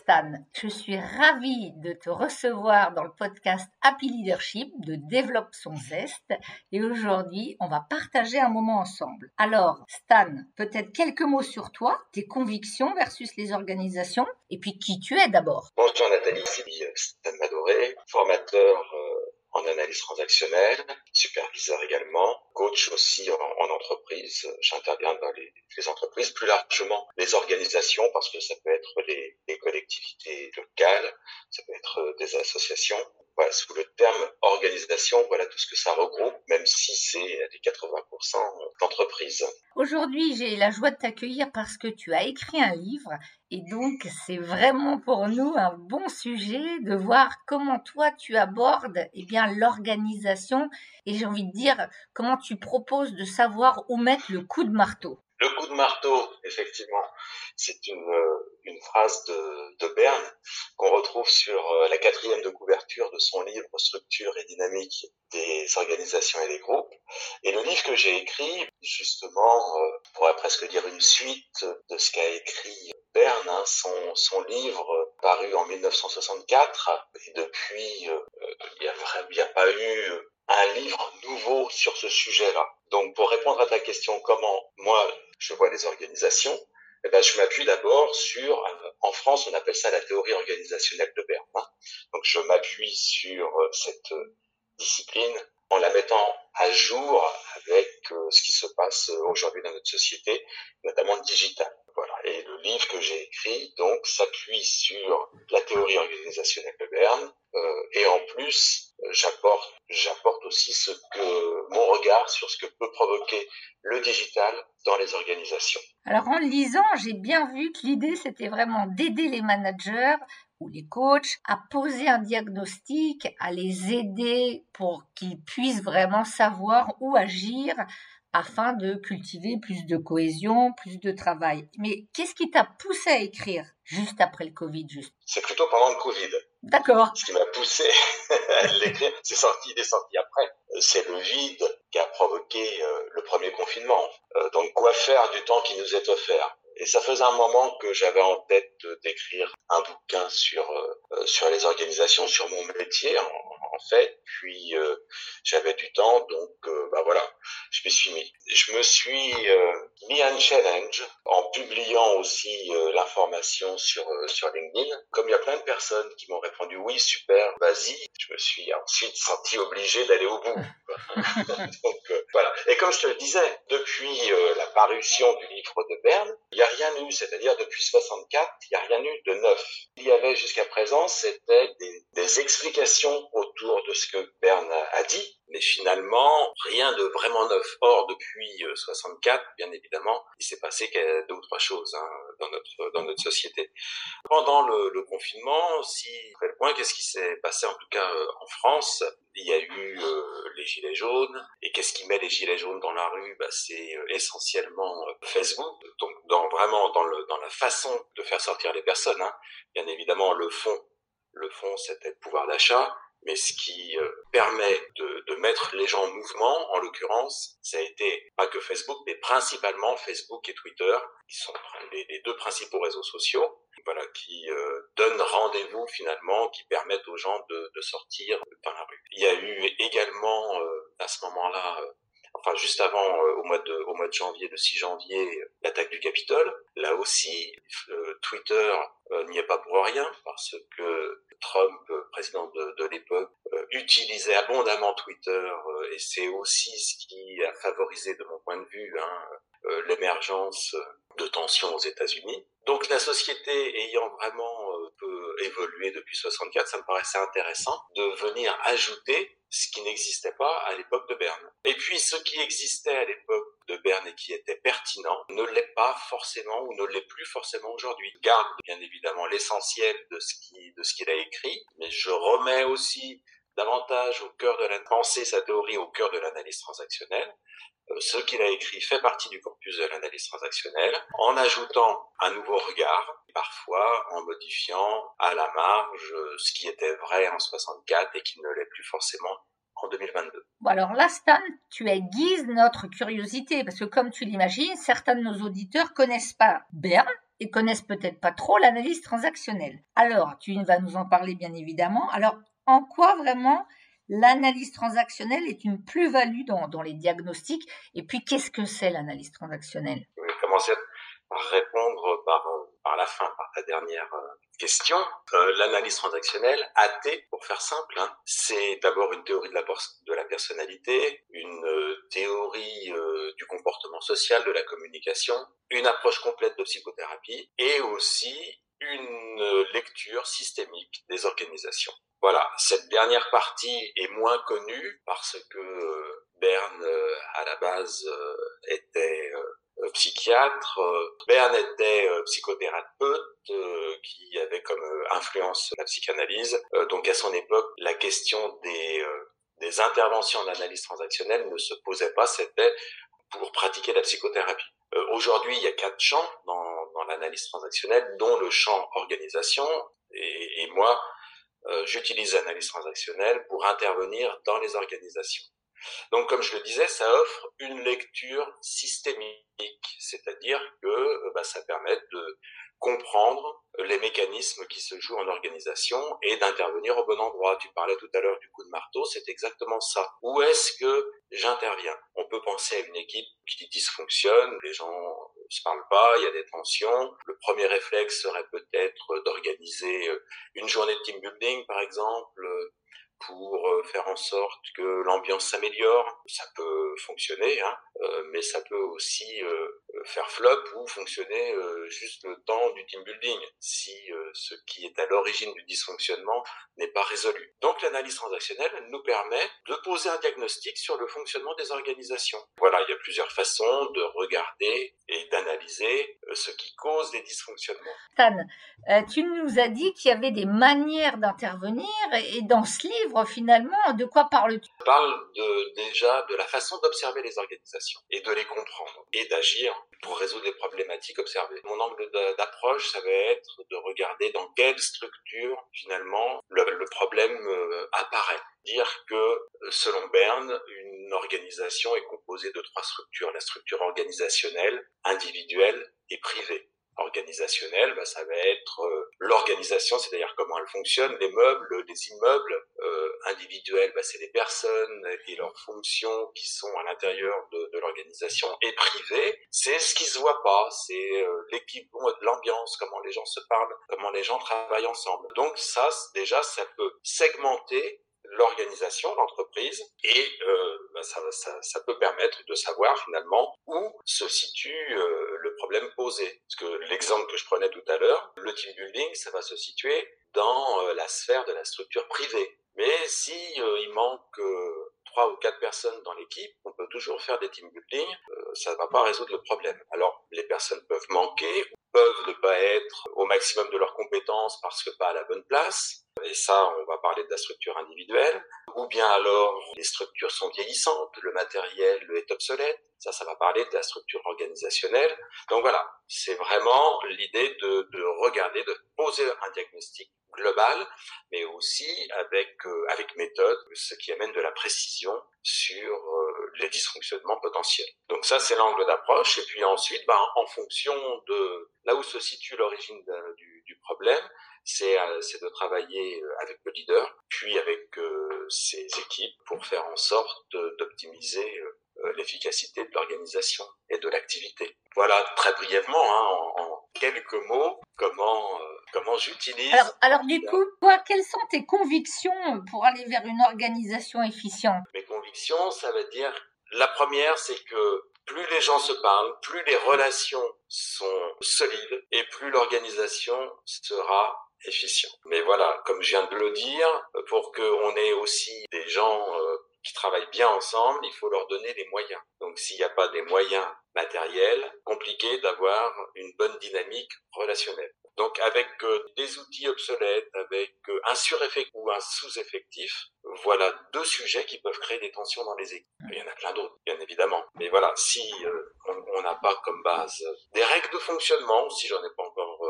Stan, je suis ravie de te recevoir dans le podcast Happy Leadership de Développe son zeste et aujourd'hui on va partager un moment ensemble. Alors Stan, peut-être quelques mots sur toi, tes convictions versus les organisations et puis qui tu es d'abord. Bonjour Nathalie, c'est Stan Madoré, formateur euh, en analyse transactionnelle, superviseur également, coach aussi en, entreprise. J'interviens dans les, entreprises, plus largement les organisations, parce que ça peut être les, collectivités locales, ça peut être des associations, sous le terme organisation, voilà tout ce que ça regroupe, même si c'est les 80% d'entreprises. Aujourd'hui, j'ai la joie de t'accueillir parce que tu as écrit un livre et donc c'est vraiment pour nous un bon sujet de voir comment toi tu abordes eh bien l'organisation et j'ai envie de dire comment tu proposes de savoir où mettre le coup de marteau. Le coup de marteau, effectivement, c'est une, euh, une phrase de, de Berne qu'on retrouve sur euh, la quatrième de couverture de son livre Structure et dynamique des organisations et des groupes. Et le livre que j'ai écrit, justement, euh, on pourrait presque dire une suite de ce qu'a écrit Berne, hein, son, son livre paru en 1964. Et depuis, il n'y a, a pas eu un livre nouveau sur ce sujet-là. Donc, pour répondre à ta question, comment moi je vois les organisations, eh ben, je m'appuie d'abord sur, euh, en France, on appelle ça la théorie organisationnelle de Berne. Hein. Donc, je m'appuie sur euh, cette euh, discipline en la mettant à jour avec ce qui se passe aujourd'hui dans notre société, notamment le digital. Voilà. Et le livre que j'ai écrit, donc, s'appuie sur la théorie organisationnelle de Berne, et en plus, j'apporte, j'apporte aussi ce que mon regard sur ce que peut provoquer le digital dans les organisations. Alors en lisant, j'ai bien vu que l'idée c'était vraiment d'aider les managers ou les coachs à poser un diagnostic, à les aider pour qu'ils puissent vraiment savoir où agir afin de cultiver plus de cohésion, plus de travail. Mais qu'est-ce qui t'a poussé à écrire juste après le Covid juste? C'est plutôt pendant le Covid. D'accord. Ce qui m'a poussé à l'écrire, c'est sorti, des sorties après. C'est le vide qui a provoqué euh, le premier confinement. Euh, donc quoi faire du temps qui nous est offert? Et ça faisait un moment que j'avais en tête d'écrire un bouquin sur euh, sur les organisations, sur mon métier en fait. Puis j'avais du temps, donc bah voilà, je me suis mis. Je me suis mis un challenge en publiant aussi l'information sur sur LinkedIn. Comme il y a plein de personnes qui m'ont répondu oui super, vas-y, je me suis ensuite senti obligé d'aller au bout. donc voilà. Et comme je te le disais, depuis la parution du livre de Berne, il n'y a rien eu, c'est-à-dire depuis 64, il n'y a rien eu de neuf. Il y avait jusqu'à présent, c'était des, des, explications autour de ce que Berne a dit, mais finalement, rien de vraiment neuf. Or, depuis 64, bien évidemment, il s'est passé deux ou trois choses hein, dans notre dans notre société. Pendant le, le confinement, si le point, qu'est-ce qui s'est passé en tout cas en France? Il y a eu euh, les gilets jaunes. Et qu'est-ce qui met les gilets jaunes dans la rue? Bah, C'est essentiellement Facebook. Donc, dans vraiment dans le dans la façon de faire sortir les personnes. Hein. Bien évidemment, le fond, le fond, c'était le pouvoir d'achat mais ce qui euh, permet de, de, mettre les gens en mouvement, en l'occurrence, ça a été pas que Facebook, mais principalement Facebook et Twitter, qui sont les, deux principaux réseaux sociaux, voilà, qui euh, donnent rendez-vous finalement, qui permettent aux gens de, de, sortir dans la rue. Il y a eu également euh, à ce moment-là euh, enfin juste avant au mois de au mois de janvier le 6 janvier l'attaque du Capitole là aussi Twitter n'y est pas pour rien parce que Trump, euh, président de, de l'époque, euh, utilisait abondamment Twitter euh, et c'est aussi ce qui a favorisé, de mon point de vue, hein, l'émergence de tensions aux États-Unis. Donc la société ayant vraiment peu évolué depuis 64, ça me paraissait intéressant de venir ajouter ce qui n'existait pas à l'époque de Berne. Et puis ce qui existait à l'époque de Berne et qui était pertinent ne l'est pas forcément ou ne l'est plus forcément aujourd'hui. Garde bien évidemment l'essentiel de ce qui de ce qu'il a écrit, mais je remets aussi davantage au cœur de la pensée sa théorie au cœur de l'analyse transactionnelle. Euh, ce qu'il a écrit fait partie du corpus de l'analyse transactionnelle, en ajoutant un nouveau regard, parfois en modifiant à la marge ce qui était vrai en 64 et qui ne l'est plus forcément en 2022. Bon alors là, Stan, tu aiguises notre curiosité, parce que comme tu l'imagines, certains de nos auditeurs connaissent pas Berne, et connaissent peut-être pas trop l'analyse transactionnelle. Alors, tu vas nous en parler bien évidemment. Alors, en quoi vraiment l'analyse transactionnelle est une plus-value dans, les diagnostics Et puis, qu'est-ce que c'est l'analyse transactionnelle? Je vais commencer par répondre par, par la fin, par ta dernière euh, question. Euh, l'analyse transactionnelle, AT, pour faire simple, hein, c'est d'abord une théorie de la, personnalité, une euh, théorie du comportement social, de la communication, une approche complète de psychothérapie et aussi une lecture systémique des organisations. Voilà, cette dernière partie est moins connue parce que Berne, à la base, était euh, psychiatre. Euh, Berne était euh, psychothérapeute qui avait comme influence la psychanalyse. donc à son époque, la question des, des interventions en analyse transactionnelle ne se posait pas, c'était pour pratiquer la psychothérapie. Aujourd'hui, il y a quatre champs dans, dans l'analyse transactionnelle, dont le champ organisation. Et, et moi, j'utilise l'analyse transactionnelle pour intervenir dans les organisations. Donc, comme je le disais, ça offre une lecture systémique, c'est-à-dire que euh, bah, ça permet de comprendre les mécanismes qui se jouent en organisation et d'intervenir au bon endroit. Tu parlais tout à l'heure du coup de marteau, c'est exactement ça. Où est-ce que j'interviens? On peut penser à une équipe qui dysfonctionne, les gens ne se parlent pas, il y a des tensions. Le premier réflexe serait peut-être d'organiser euh, une journée de team building, par exemple, pour euh, faire en sorte que l'ambiance s'améliore. Ça peut fonctionner, hein, euh, mais ça peut aussi euh, faire flop ou fonctionner juste le temps du team building si ce qui est à l'origine du dysfonctionnement n'est pas résolu. Donc l'analyse transactionnelle nous permet de poser un diagnostic sur le fonctionnement des organisations. Voilà, il y a plusieurs façons de regarder et d'analyser ce qui cause des dysfonctionnements. Stan, tu nous as dit qu'il y avait des manières d'intervenir et dans ce livre, finalement, de quoi parles-tu? Je parle de, déjà de la façon d'observer les organisations et de les comprendre et d'agir pour résoudre les problématiques observées. Mon angle d'approche, ça va être de regarder dans quelle structure finalement le, problème euh, apparaît. Dire que selon Berne, une organisation est composée de trois structures. La structure organisationnelle, individuelle et privée organisationnelle, bah, ça va être euh, l'organisation, c'est-à-dire comment elle fonctionne, les meubles, les immeubles euh, individuels, bah, c'est les personnes et leurs fonctions qui sont à l'intérieur de, de l'organisation, et privé, c'est ce qui se voit pas, c'est euh, l'équipement, l'ambiance, comment les gens se parlent, comment les gens travaillent ensemble. Donc ça, déjà, ça peut segmenter l'organisation, l'entreprise, et euh, bah, ça, ça, ça, peut permettre de savoir finalement où se situe euh, problème posé. Parce que l'exemple que je prenais tout à l'heure, le team building, ça va se situer dans euh, la sphère de la structure privée. Mais si il manque trois ou quatre personnes dans l'équipe, on peut toujours faire des team building, ça ne va pas résoudre le problème. Alors les personnes peuvent manquer, peuvent ne pas être au maximum de leurs compétences parce que pas à la bonne place, et ça, on va parler de la structure individuelle, ou bien alors les structures sont vieillissantes, le matériel est obsolète, ça, ça va parler de la structure organisationnelle. Donc voilà, c'est vraiment l'idée de, de, regarder, de poser un diagnostic global, mais aussi avec, euh, avec méthode, ce qui amène de la précision sur euh, les dysfonctionnements potentiels. Donc ça, c'est l'angle d'approche. Et puis ensuite, ben, en fonction de là où se situe l'origine du, problème, euh, c'est de travailler euh, avec le leader, puis avec euh, ses équipes pour faire en sorte d'optimiser l'efficacité de l'organisation et de l'activité. Voilà très brièvement, hein, en, quelques mots, comment comment j'utilise. Alors, alors du coup, toi, quelles sont tes convictions pour aller vers une organisation efficiente? Mes convictions, ça veut dire la première, c'est que plus les gens se parlent, plus les relations sont solides et plus l'organisation sera efficient. Mais voilà, comme je viens de le dire, pour qu'on ait aussi des gens euh, qui travaillent bien ensemble, il faut leur donner les moyens. Donc s'il n'y a pas des moyens matériels, compliqué d'avoir une bonne dynamique relationnelle. Donc avec euh, des outils obsolètes, avec euh, un sureffectif ou un sous-effectif, voilà deux sujets qui peuvent créer des tensions dans les équipes. Il y en a plein d'autres, bien évidemment. Mais voilà, si on n'a pas comme base des règles de fonctionnement, si j'en ai pas encore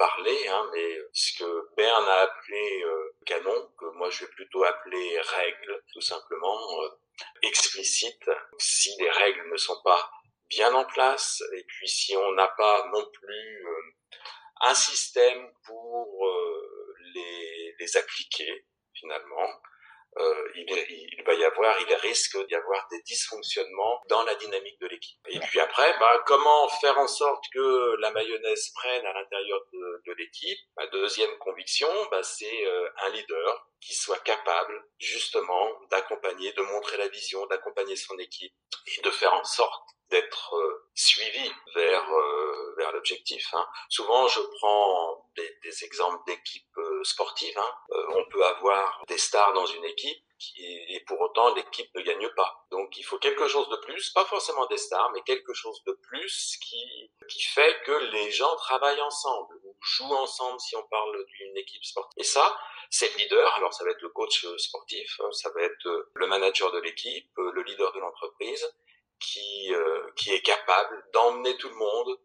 parler, hein, mais ce que Berne a appelé euh, canon, que moi je vais plutôt appeler règles, tout simplement euh, explicites. Si les règles ne sont pas bien en place, et puis si on n'a pas non plus euh, un système pour les, les appliquer finalement. Euh, il, il, va y avoir, il risque d'y avoir des dysfonctionnements dans la dynamique de l'équipe. Et puis après, bah, comment faire en sorte que la mayonnaise prenne à l'intérieur de, de l'équipe? Ma deuxième conviction, bah, c'est euh, un leader qui soit capable justement d'accompagner, de montrer la vision, d'accompagner son équipe et de faire en sorte d'être euh, suivi vers euh, vers l'objectif. Hein. Souvent, je prends des, des exemples d'équipes euh, sportives. Hein. on peut avoir des stars dans une équipe qui, et pour autant l'équipe ne gagne pas. Donc il faut quelque chose de plus, pas forcément des stars, mais quelque chose de plus qui qui fait que les gens travaillent ensemble ou jouent ensemble si on parle d'une équipe sportive. Et ça, c'est le leader. Alors ça va être le coach sportif, hein. ça va être le manager de l'équipe, le leader de l'entreprise qui, euh, qui est capable d'emmener tout le monde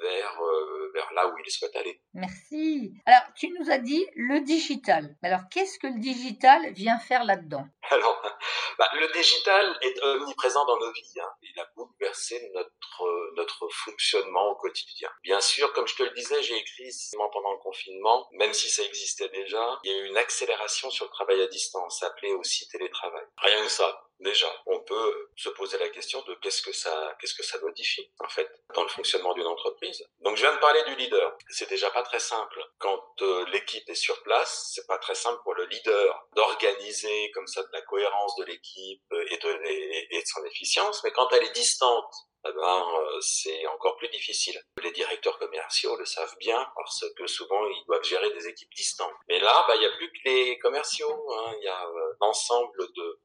vers, euh, vers là où il souhaite aller. Merci. Alors, tu nous as dit le digital. Alors, qu'est-ce que le digital vient faire là-dedans? Alors, bah, le digital est omniprésent dans nos vies. Hein. Il a bouleversé notre, notre fonctionnement au quotidien. Bien sûr, comme je te le disais, j'ai écrit pendant le confinement, même si ça existait déjà, il y a eu une accélération sur le travail à distance, appelé aussi télétravail. Rien que ça, déjà, on peut se poser la question de qu'est-ce que ça, qu'est-ce que ça modifie, en fait, dans le fonctionnement d'une entreprise. Donc, je viens de parler du leader. C'est déjà pas très simple. Quand euh, l'équipe est sur place, c'est pas très simple pour le leader d'organiser comme ça de la cohérence de l'équipe et de, et, de son efficience. Mais quand elle est distante, eh ben, euh, c'est encore plus difficile. Les directeurs commerciaux le savent bien parce que souvent ils doivent gérer des équipes distantes. Mais là, bah, il n'y a plus que les commerciaux. Hein. Il y a euh, l'ensemble de euh,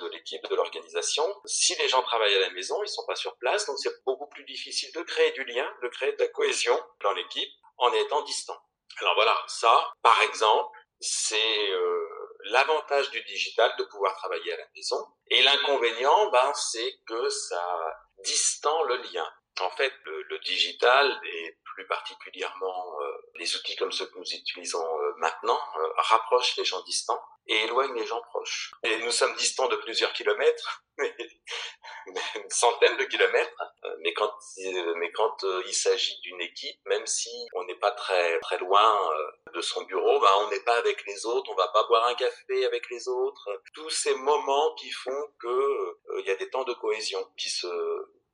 de l'équipe, de l'organisation. Si les gens travaillent à la maison, ils sont pas sur place, donc c'est beaucoup plus difficile de créer du lien, de créer de la cohésion dans l'équipe en étant distant. Alors voilà, ça, par exemple, c'est euh, l'avantage du digital de pouvoir travailler à la maison. Et l'inconvénient, ben, c'est que ça distend le lien. En fait, le, digital et plus particulièrement euh, les outils comme ceux que nous utilisons maintenant rapprochent les gens distants et éloigne les gens proches. Et nous sommes distants de plusieurs kilomètres, une centaine de kilomètres. Mais quand, mais quand euh, il s'agit d'une équipe, même si on n'est pas très très loin euh, de son bureau, ben on n'est pas avec les autres, on va pas boire un café avec les autres. Tous ces moments qui font que euh, il y a des temps de cohésion qui se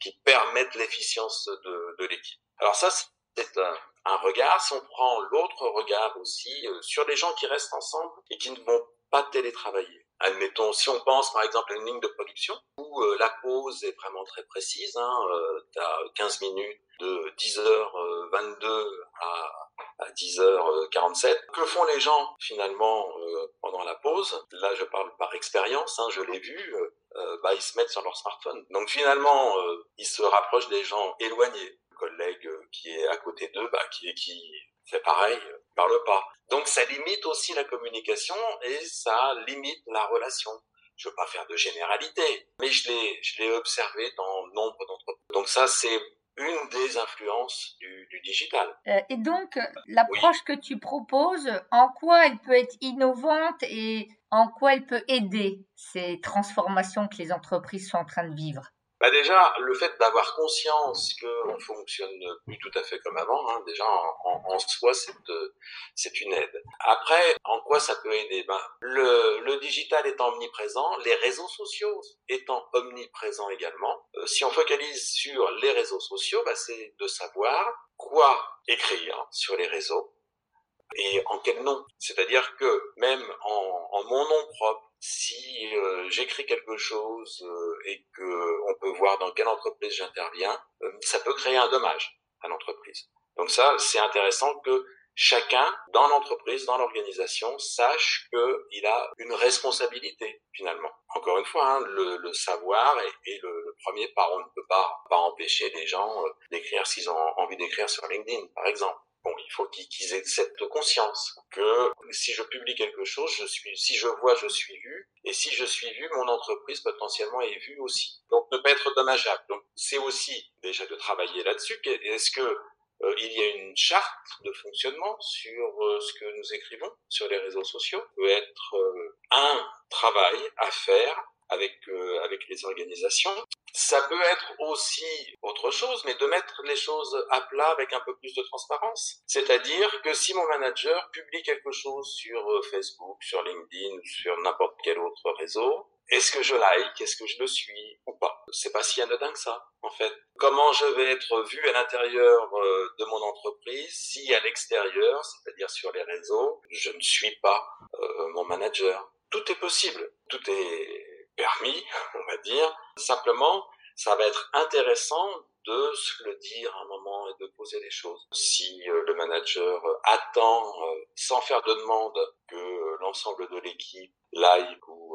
qui permettent l'efficience de, l'équipe. Alors ça, c'est un, un regard. Si on prend l'autre regard aussi sur les gens qui restent ensemble et qui ne vont pas télétravailler. Admettons, si on pense par exemple à une ligne de production où euh, la pause est vraiment très précise, hein, euh, tu as 15 minutes de 10h22 euh, à, à 10h47. Que font les gens finalement euh, pendant la pause? Là, je parle par expérience, hein, je l'ai vu. bah, ils se mettent sur leur smartphone. Donc finalement, ils se rapprochent des gens éloignés. Le collègue qui est à côté d'eux, bah, qui, qui fait pareil, parle pas. Donc ça limite aussi la communication et ça limite la relation. Je veux pas faire de généralité, mais je l'ai, je l'ai observé dans nombre d'entreprises. Donc ça, c'est une des influences du, digital. Euh, et donc, l'approche que tu proposes, en quoi elle peut être innovante et en quoi elle peut aider ces transformations que les entreprises sont en train de vivre? Bah déjà, le fait d'avoir conscience qu'on fonctionne plus tout à fait comme avant, hein, déjà en, en, soi, c'est une aide. Après, en quoi ça peut aider? Ben, le, le digital étant omniprésent, les réseaux sociaux étant omniprésents également, euh, si on focalise sur les réseaux sociaux, ben, c'est de savoir quoi écrire sur les réseaux et en quel nom. C'est-à-dire que même en, en mon nom propre, si euh, j'écris quelque chose euh, et que on peut voir dans quelle entreprise j'interviens, euh, ça peut créer un dommage à l'entreprise. Donc ça, c'est intéressant que chacun dans l'entreprise, dans l'organisation, sache qu'il a une responsabilité finalement. Encore une fois, hein, le, le, savoir est, est le, le, premier pas. On ne peut pas, pas empêcher les gens d'écrire s'ils ont envie d'écrire sur LinkedIn, par exemple. Bon, il faut qu'ils aient cette conscience que si je publie quelque chose, je suis, si je vois, je suis vu, et si je suis vu, mon entreprise potentiellement est vue aussi. Donc, ne pas être dommageable. Donc, c'est aussi déjà de travailler là-dessus. Est-ce que euh, il y a une charte de fonctionnement sur euh, ce que nous écrivons sur les réseaux sociaux? Peut être euh, un travail à faire avec euh, avec les organisations. Ça peut être aussi autre chose, mais de mettre les choses à plat avec un peu plus de transparence. C'est-à-dire que si mon manager publie quelque chose sur euh, Facebook, sur LinkedIn sur n'importe quel autre réseau, est-ce que je like Est-ce que je le suis ou pas? C'est pas si anodin que ça, en fait. Comment je vais être vu à l'intérieur euh, de mon entreprise si à l'extérieur, c'est-à-dire sur les réseaux, je ne suis pas euh, mon manager? Tout est possible, tout est permis, on va dire. Simplement, ça va être intéressant de se le dire un moment et de poser les choses. Si euh, le manager attend, sans faire de demande, que l'ensemble de l'équipe like ou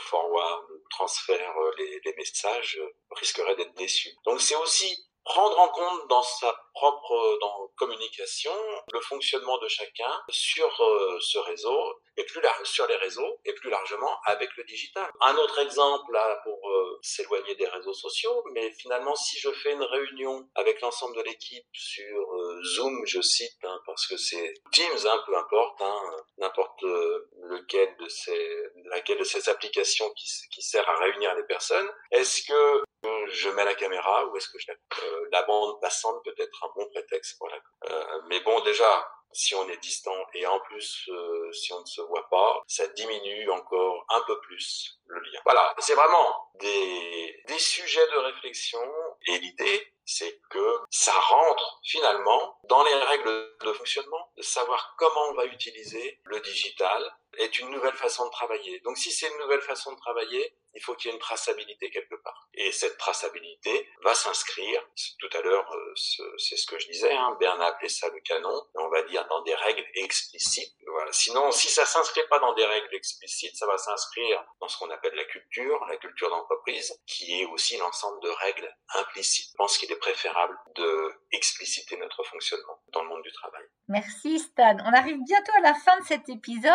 forward, transfère euh, les, messages, euh, risquerait d'être déçu. Donc c'est aussi prendre en compte dans sa propre euh, dans, communication le fonctionnement de chacun sur euh, ce réseau et plus large sur les réseaux et plus largement avec le digital. Un autre exemple là pour euh, s'éloigner des réseaux sociaux, mais finalement si je fais une réunion avec l'ensemble de l'équipe sur Zoom, je cite hein, parce que c'est Teams, hein, peu importe, hein, n'importe lequel de ces laquelle de ces applications qui, qui sert à réunir les personnes, est-ce que je mets la caméra ou est-ce que je la, euh, la bande passante peut être un bon prétexte pour la euh, mais bon déjà si on est distant et en plus euh, si on ne se voit pas ça diminue encore un peu plus le lien. Voilà c'est vraiment des des sujets de réflexion et l'idée c'est que ça rentre finalement dans les règles de fonctionnement, de savoir comment on va utiliser le digital est une nouvelle façon de travailler. Donc si c'est une nouvelle façon de travailler, il faut qu'il y ait une traçabilité quelque part. Et cette traçabilité va s'inscrire, tout à l'heure, euh, c'est ce que je disais, hein, Bern a ça le canon, on va dire dans des règles explicites. Voilà. Sinon, si ça s'inscrit pas dans des règles explicites, ça va s'inscrire dans ce qu'on appelle la culture, la culture d'entreprise, qui est aussi l'ensemble de règles implicites. Je pense qu'il est préférable de expliciter notre fonctionnement dans le monde du travail. Merci Stan. On arrive bientôt à la fin de cet épisode.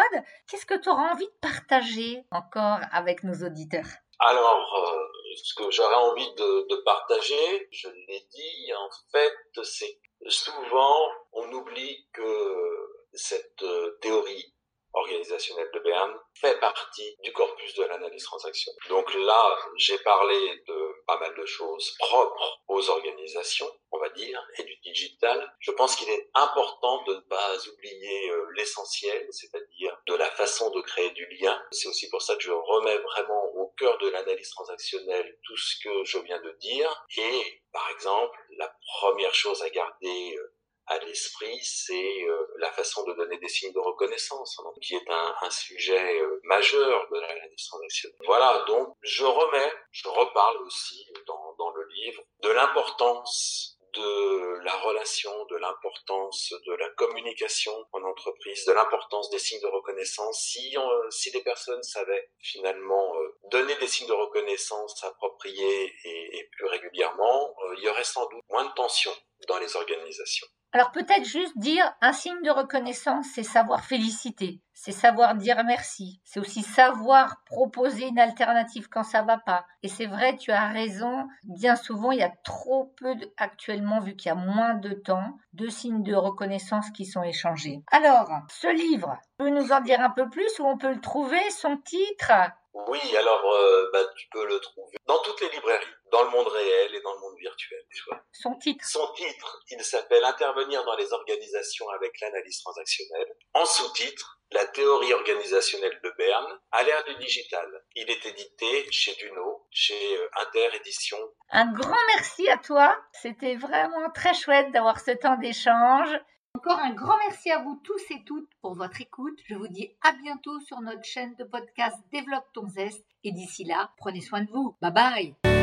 Qu'est-ce que tu auras envie de partager encore avec nos auditeurs? Alors, euh, ce que j'aurais envie de, partager, je l'ai dit, en fait, c'est souvent on oublie que cette euh, théorie organisationnelle de Berne fait partie du corpus de l'analyse transactionnelle. Donc là, j'ai parlé de pas mal de choses propres aux organisations, on dire, et du digital. Je pense qu'il est important de ne pas oublier euh, l'essentiel, c'est-à-dire de la façon de créer du lien. C'est aussi pour ça que je remets vraiment au cœur de l'analyse transactionnelle tout ce que je viens de dire. Et par exemple, la première chose à garder euh, à l'esprit, c'est euh, la façon de donner des signes de reconnaissance, hein, qui est un, sujet majeur de l'analyse transactionnelle. Voilà, donc je remets, je reparle aussi dans le livre de l'importance de la relation, de l'importance de la communication en entreprise, de l'importance des signes de reconnaissance. Si, si les personnes savaient finalement euh, donner des signes de reconnaissance appropriés et, et plus régulièrement, il y aurait sans doute moins de tension dans les organisations. Alors peut-être juste dire un signe de reconnaissance, c'est savoir féliciter, c'est savoir dire merci, c'est aussi savoir proposer une alternative quand ça va pas. Et c'est vrai, tu as raison, bien souvent il y a trop peu actuellement vu qu'il y a moins de temps de signes de reconnaissance qui sont échangés. Alors, ce livre, tu peux nous en dire un peu plus où on peut le trouver, son titre? Oui, alors euh, bah, tu peux le trouver dans toutes les librairies, dans le monde réel et dans le monde virtuel. Son titre Son titre, il s'appelle Intervenir dans les organisations avec l'analyse transactionnelle. En sous-titre, La théorie organisationnelle de Berne à l'ère du digital. Il est édité chez Duno, chez euh, Inter Édition. Un grand merci à toi. C'était vraiment très chouette d'avoir ce temps d'échange. Encore un grand merci à vous tous et toutes pour votre écoute. Je vous dis à bientôt sur notre chaîne de podcast Développe ton zeste. Et d'ici là, prenez soin de vous. Bye bye